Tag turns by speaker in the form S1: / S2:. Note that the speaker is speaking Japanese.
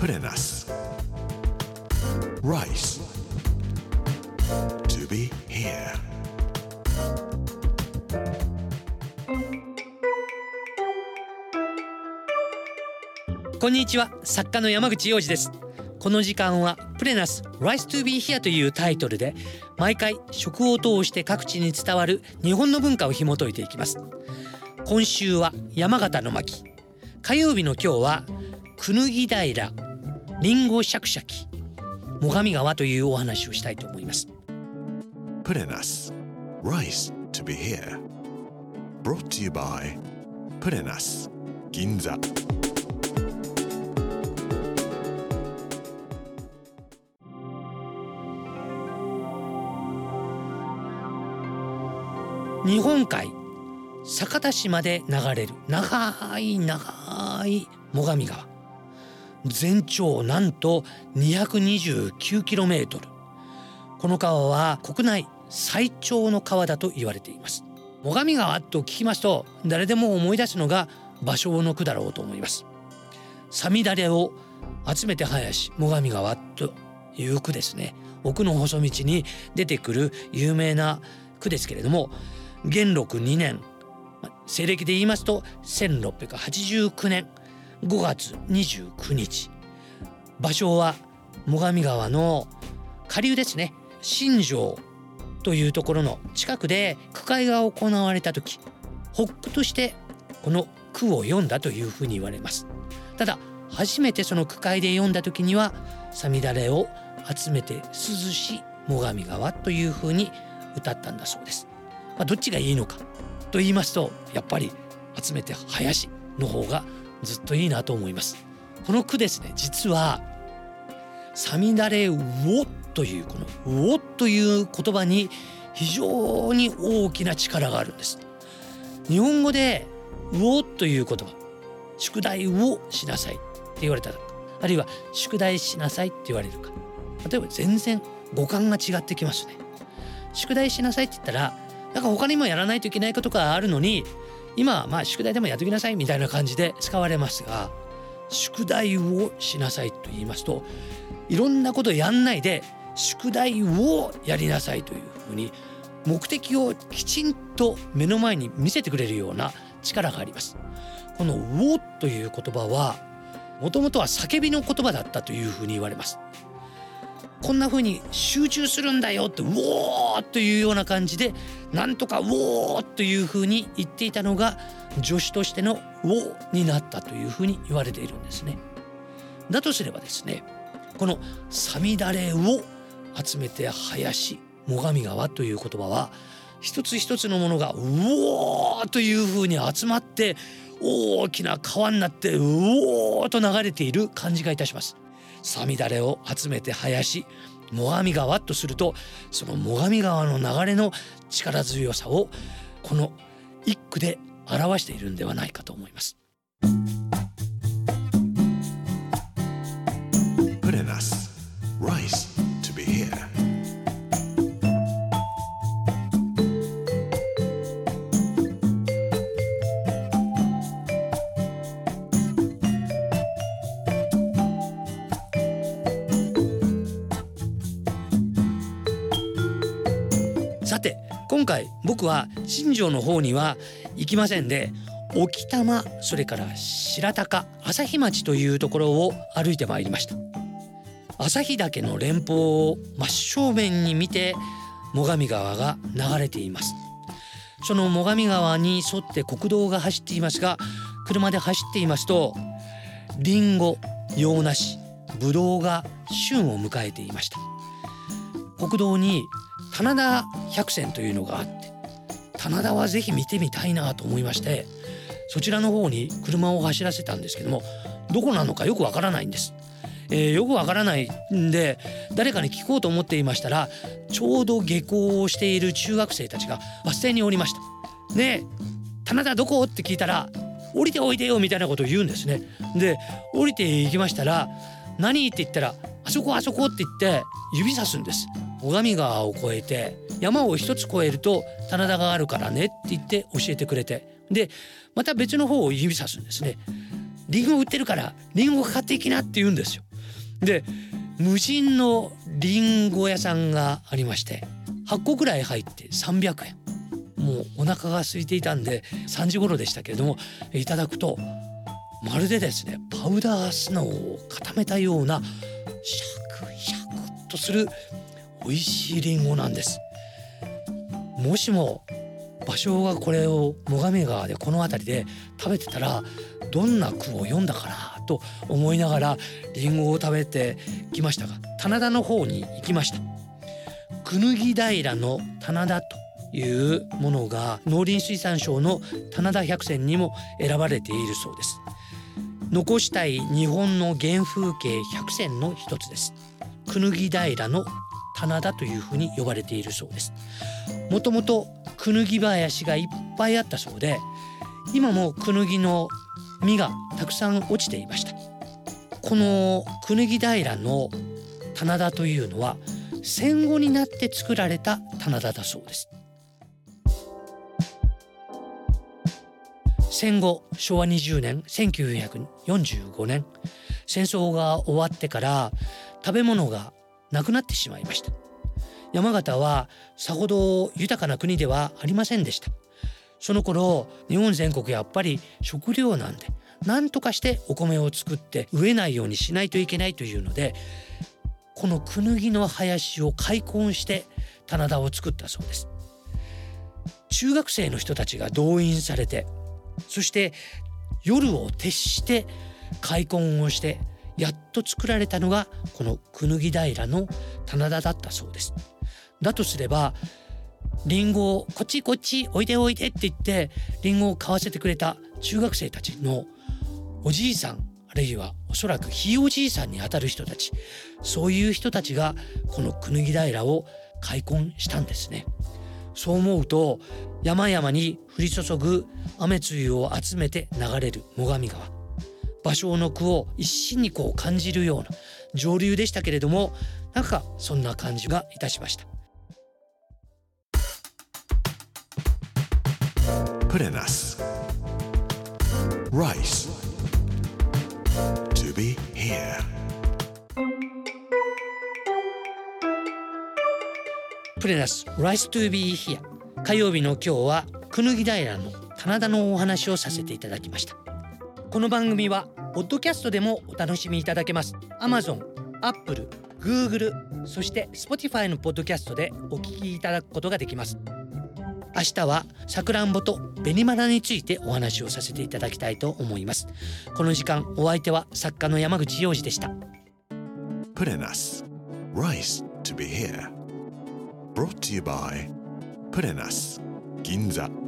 S1: Put in us. Rice. To be here.
S2: こんにちは作家の山口洋二ですこの時間はプレナス Rise to be here というタイトルで毎回食を通して各地に伝わる日本の文化を紐解いていきます今週は山形の巻火曜日の今日はくぬぎ平リンゴシャクシャキ、モガ川というお話をしたいと思います。
S1: プレナス、Rice to be here. Brought to you by プレナス、銀座。
S2: 日本海、酒田市まで流れる長い長い最上川。全長なんと 229km この川は国内最長の川だと言われています。最上川と聞きますと誰でも思い出すのが芭蕉の句だろうと思います。さみだれを集めて生やし最上川という句ですね。奥の細道に出てくる有名な句ですけれども元禄2年西暦で言いますと1689年5月29日。場所は最上川の下流ですね。新庄というところの近くで句会が行われた時発句としてこの句を読んだというふうに言われます。ただ初めてその句会で読んだ時には「さみだれを集めて涼し最上川」というふうに歌ったんだそうです。まあ、どっちがいいのかと言いますとやっぱり集めて林の方がずっといいなと思います。この句ですね。実はさみだれうおというこのうおという言葉に非常に大きな力があるんです。日本語でうおという言葉。宿題をしなさいって言われた。らあるいは宿題しなさいって言われるか。例えば全然語感が違ってきますね。宿題しなさいって言ったらなんか他にもやらないといけないことがあるのに今まあ宿題でもやっときなさいみたいな感じで使われますが宿題をしなさいと言いますといろんなことやんないで宿題をやりなさいというふうに目的をきちんと目の前に見せてくれるような力があります。この「を」という言葉はもともとは叫びの言葉だったというふうに言われます。こんな風に集中するんだよって「うおー!」というような感じでなんとか「うおー!」という風に言っていたのが助手としての「うお」になったという風に言われているんですね。だとすればですねこの「さみだれを集めて林最上川」という言葉は一つ一つのものが「うおー!」という風に集まって大きな川になってうおーと流れている感じがいたします。さみだれを集めて生やし最上川とするとその最上川の流れの力強さをこの一句で表しているんではないかと思います。
S1: プレナス・ライス
S2: さて今回僕は新庄の方には行きませんで沖多摩それから白鷹朝日町というところを歩いてまいりました。朝日岳の連峰を真正面に見て最上川が流れています。その最上川に沿って国道が走っていますが車で走っていますとリンゴ洋梨ブドウが旬を迎えていました。国道に棚田百選というのがあって棚田はぜひ見てみたいなと思いましてそちらの方に車を走らせたんですけどもどこなのかよくわからないんです。えー、よくわからないんで誰かに聞こうと思っていましたらちょうど下校をしている中学生たちがバス停におりました。で「棚田どこ?」って聞いたら「降りておいでよ」みたいなことを言うんですね。で降りていきましたら「何?」って言ったら「あそこあそこ」って言って指さすんです。最上川を越えて山を一つ越えると棚田があるからねって言って教えてくれてでまた別の方を指さすんですね。リンゴ売ってるからリンゴ買っていきなって言うんですよ。で無人のリンゴ屋さんがありまして8個ぐらい入って300円もうお腹が空いていたんで3時頃でしたけれどもいただくとまるでですねパウダースノーを固めたようなシャクシャクとする美味しいリンゴなんです。もしも芭蕉がこれを最上川でこの辺りで食べてたらどんな句を読んだかなと思いながらリンゴを食べてきましたが棚田の方に行きました。くぬぎ平の棚田というものが農林水産省の棚田百選にも選ばれているそうです。残したい日本の原風景百選の一つです。くぬぎ平の棚田というふうに呼ばれているそうです。もともとくぬぎ林がいっぱいあったそうで今もくぬぎの実がたくさん落ちていました。このくぬぎ平の棚田というのは戦後になって作られた棚田だそうです。戦後昭和20年1945年戦争が終わってから食べ物がなくなってしまいました。山形はさほど豊かな国ではありませんでした。その頃日本全国やっぱり食料なんで何とかしてお米を作って飢えないようにしないといけないというのでこのクヌギの林を開墾して棚田を作ったそうです。中学生の人たちが動員されてそして夜を徹して開墾をしてやっと作られたのがこのくぬぎ平の棚田だったそうですだとすればリンゴをこっちこっちおいでおいでって言ってリンゴを買わせてくれた中学生たちのおじいさんあるいはおそらくひいおじいさんにあたる人たちそういう人たちがこのくぬぎ平を開墾したんですね。そう思うと山々に降り注ぐ雨露を集めて流れる最上川芭蕉の句を一身にこう感じるような上流でしたけれどもなんかそんな感じがいたしました
S1: Purenas. Rice. To be here.
S2: プレナス Rice to be here 火曜日の今日はくぬぎ平の棚田のお話をさせていただきましたこの番組はポッドキャストでもお楽しみいただけます Amazon、Apple、Google そして Spotify のポッドキャストでお聞きいただくことができます明日はさくらんぼと紅マラについてお話をさせていただきたいと思いますこの時間お相手は作家の山口洋二でした
S1: Purenas. Rice to be here. Brought to you by Purenas. Ginza.